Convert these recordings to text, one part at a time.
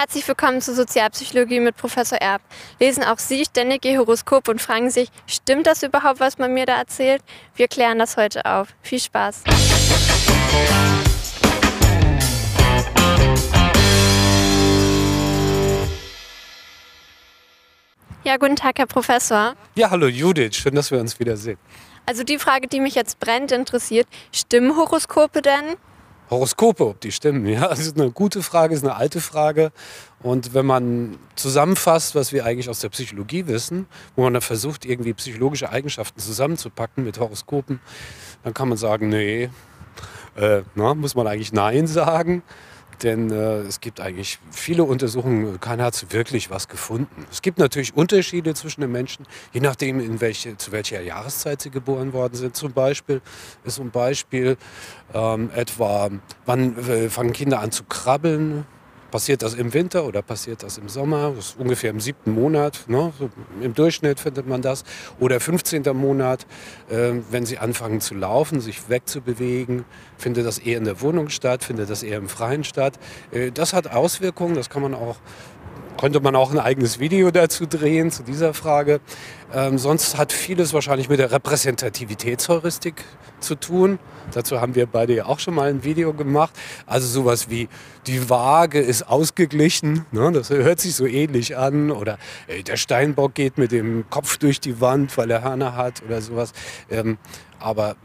Herzlich willkommen zur Sozialpsychologie mit Professor Erb. Lesen auch Sie ständig Ihr Horoskop und fragen sich, stimmt das überhaupt, was man mir da erzählt? Wir klären das heute auf. Viel Spaß! Ja, guten Tag, Herr Professor. Ja, hallo Judith, schön, dass wir uns wiedersehen. Also die Frage, die mich jetzt brennt interessiert, stimmen Horoskope denn? Horoskope, ob die stimmen, ja, das ist eine gute Frage, ist eine alte Frage. Und wenn man zusammenfasst, was wir eigentlich aus der Psychologie wissen, wo man dann versucht, irgendwie psychologische Eigenschaften zusammenzupacken mit Horoskopen, dann kann man sagen, nee, äh, na, muss man eigentlich Nein sagen. Denn äh, es gibt eigentlich viele Untersuchungen, keiner hat wirklich was gefunden. Es gibt natürlich Unterschiede zwischen den Menschen, je nachdem, in welche, zu welcher Jahreszeit sie geboren worden sind. Zum Beispiel ist ein Beispiel ähm, etwa, wann äh, fangen Kinder an zu krabbeln, Passiert das im Winter oder passiert das im Sommer? Das ist ungefähr im siebten Monat. Ne? Im Durchschnitt findet man das. Oder 15. Monat, äh, wenn sie anfangen zu laufen, sich wegzubewegen, findet das eher in der Wohnung statt, findet das eher im Freien statt. Äh, das hat Auswirkungen, das kann man auch könnte man auch ein eigenes Video dazu drehen, zu dieser Frage. Ähm, sonst hat vieles wahrscheinlich mit der Repräsentativitätsheuristik zu tun. Dazu haben wir beide ja auch schon mal ein Video gemacht. Also sowas wie die Waage ist ausgeglichen, ne? das hört sich so ähnlich an. Oder äh, der Steinbock geht mit dem Kopf durch die Wand, weil er Hörner hat oder sowas. Ähm, aber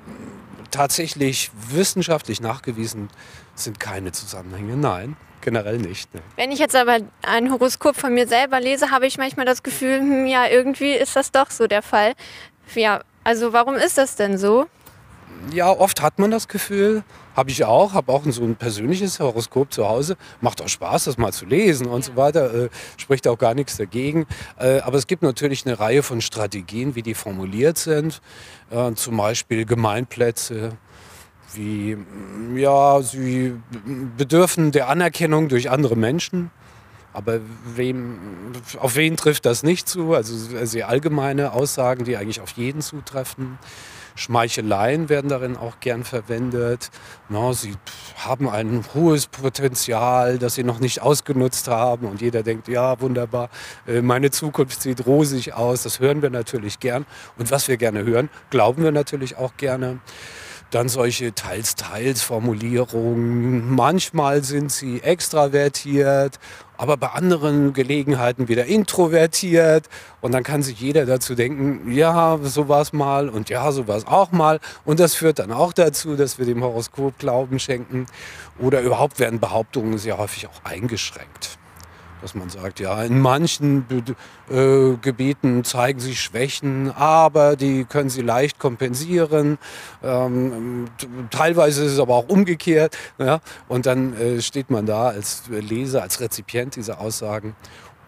tatsächlich wissenschaftlich nachgewiesen sind keine Zusammenhänge. Nein, generell nicht. Ne. Wenn ich jetzt aber ein Horoskop von mir selber lese, habe ich manchmal das Gefühl, hm, ja, irgendwie ist das doch so der Fall. Ja, also warum ist das denn so? Ja, oft hat man das Gefühl, habe ich auch, habe auch so ein persönliches Horoskop zu Hause. Macht auch Spaß, das mal zu lesen und so weiter. Äh, spricht auch gar nichts dagegen. Äh, aber es gibt natürlich eine Reihe von Strategien, wie die formuliert sind. Äh, zum Beispiel Gemeinplätze, wie, ja, sie bedürfen der Anerkennung durch andere Menschen. Aber wem, auf wen trifft das nicht zu? Also sehr allgemeine Aussagen, die eigentlich auf jeden zutreffen. Schmeicheleien werden darin auch gern verwendet. No, sie haben ein hohes Potenzial, das sie noch nicht ausgenutzt haben. Und jeder denkt, ja, wunderbar, äh, meine Zukunft sieht rosig aus. Das hören wir natürlich gern. Und was wir gerne hören, glauben wir natürlich auch gerne. Dann solche Teils-Teils-Formulierungen. Manchmal sind sie extravertiert, aber bei anderen Gelegenheiten wieder introvertiert. Und dann kann sich jeder dazu denken, ja, so war es mal und ja, so war es auch mal. Und das führt dann auch dazu, dass wir dem Horoskop Glauben schenken. Oder überhaupt werden Behauptungen sehr häufig auch eingeschränkt dass man sagt, ja, in manchen äh, Gebieten zeigen sich Schwächen, aber die können sie leicht kompensieren. Ähm, teilweise ist es aber auch umgekehrt. Ja? Und dann äh, steht man da als Leser, als Rezipient dieser Aussagen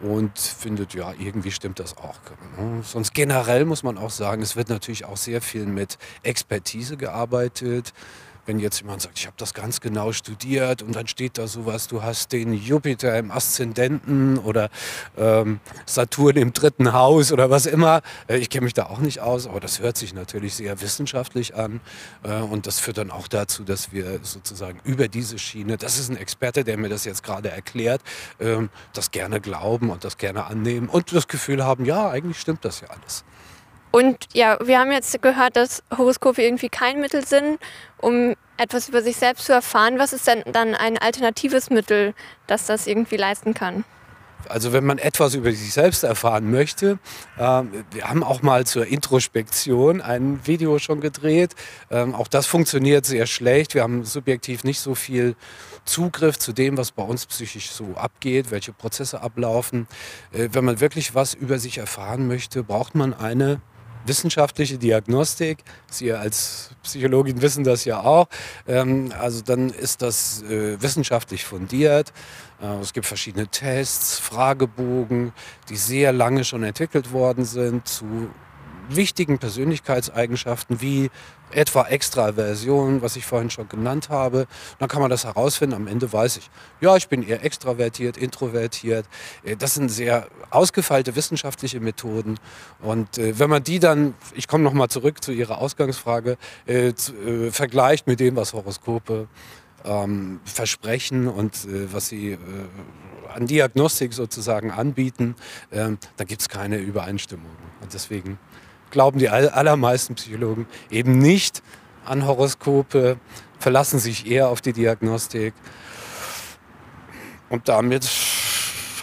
und findet, ja, irgendwie stimmt das auch. Ne? Sonst generell muss man auch sagen, es wird natürlich auch sehr viel mit Expertise gearbeitet wenn jetzt jemand sagt, ich habe das ganz genau studiert und dann steht da sowas, du hast den Jupiter im Aszendenten oder ähm, Saturn im dritten Haus oder was immer. Äh, ich kenne mich da auch nicht aus, aber das hört sich natürlich sehr wissenschaftlich an äh, und das führt dann auch dazu, dass wir sozusagen über diese Schiene, das ist ein Experte, der mir das jetzt gerade erklärt, ähm, das gerne glauben und das gerne annehmen und das Gefühl haben, ja, eigentlich stimmt das ja alles. Und ja, wir haben jetzt gehört, dass Horoskope irgendwie kein Mittel sind, um etwas über sich selbst zu erfahren. Was ist denn dann ein alternatives Mittel, das das irgendwie leisten kann? Also wenn man etwas über sich selbst erfahren möchte, äh, wir haben auch mal zur Introspektion ein Video schon gedreht. Ähm, auch das funktioniert sehr schlecht. Wir haben subjektiv nicht so viel Zugriff zu dem, was bei uns psychisch so abgeht, welche Prozesse ablaufen. Äh, wenn man wirklich was über sich erfahren möchte, braucht man eine wissenschaftliche Diagnostik. Sie als Psychologin wissen das ja auch. Ähm, also dann ist das äh, wissenschaftlich fundiert. Äh, es gibt verschiedene Tests, Fragebogen, die sehr lange schon entwickelt worden sind zu wichtigen Persönlichkeitseigenschaften wie etwa Extraversion, was ich vorhin schon genannt habe. Dann kann man das herausfinden. Am Ende weiß ich, ja, ich bin eher extravertiert, introvertiert. Äh, das sind sehr ausgefeilte wissenschaftliche Methoden. Und äh, wenn man die dann, ich komme nochmal zurück zu Ihrer Ausgangsfrage, äh, äh, vergleicht mit dem, was Horoskope ähm, versprechen und was sie an Diagnostik sozusagen anbieten, ähm, da gibt es keine Übereinstimmung. Und deswegen glauben die allermeisten Psychologen eben nicht an Horoskope, verlassen sich eher auf die Diagnostik. Und damit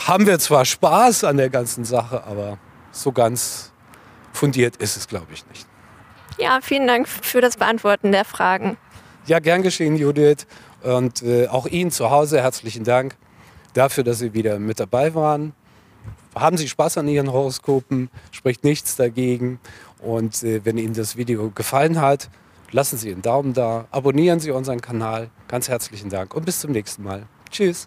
haben wir zwar Spaß an der ganzen Sache, aber so ganz fundiert ist es, glaube ich, nicht. Ja, vielen Dank für das Beantworten der Fragen. Ja, gern geschehen, Judith. Und äh, auch Ihnen zu Hause herzlichen Dank dafür, dass Sie wieder mit dabei waren. Haben Sie Spaß an Ihren Horoskopen, spricht nichts dagegen. Und äh, wenn Ihnen das Video gefallen hat, lassen Sie einen Daumen da, abonnieren Sie unseren Kanal. Ganz herzlichen Dank und bis zum nächsten Mal. Tschüss.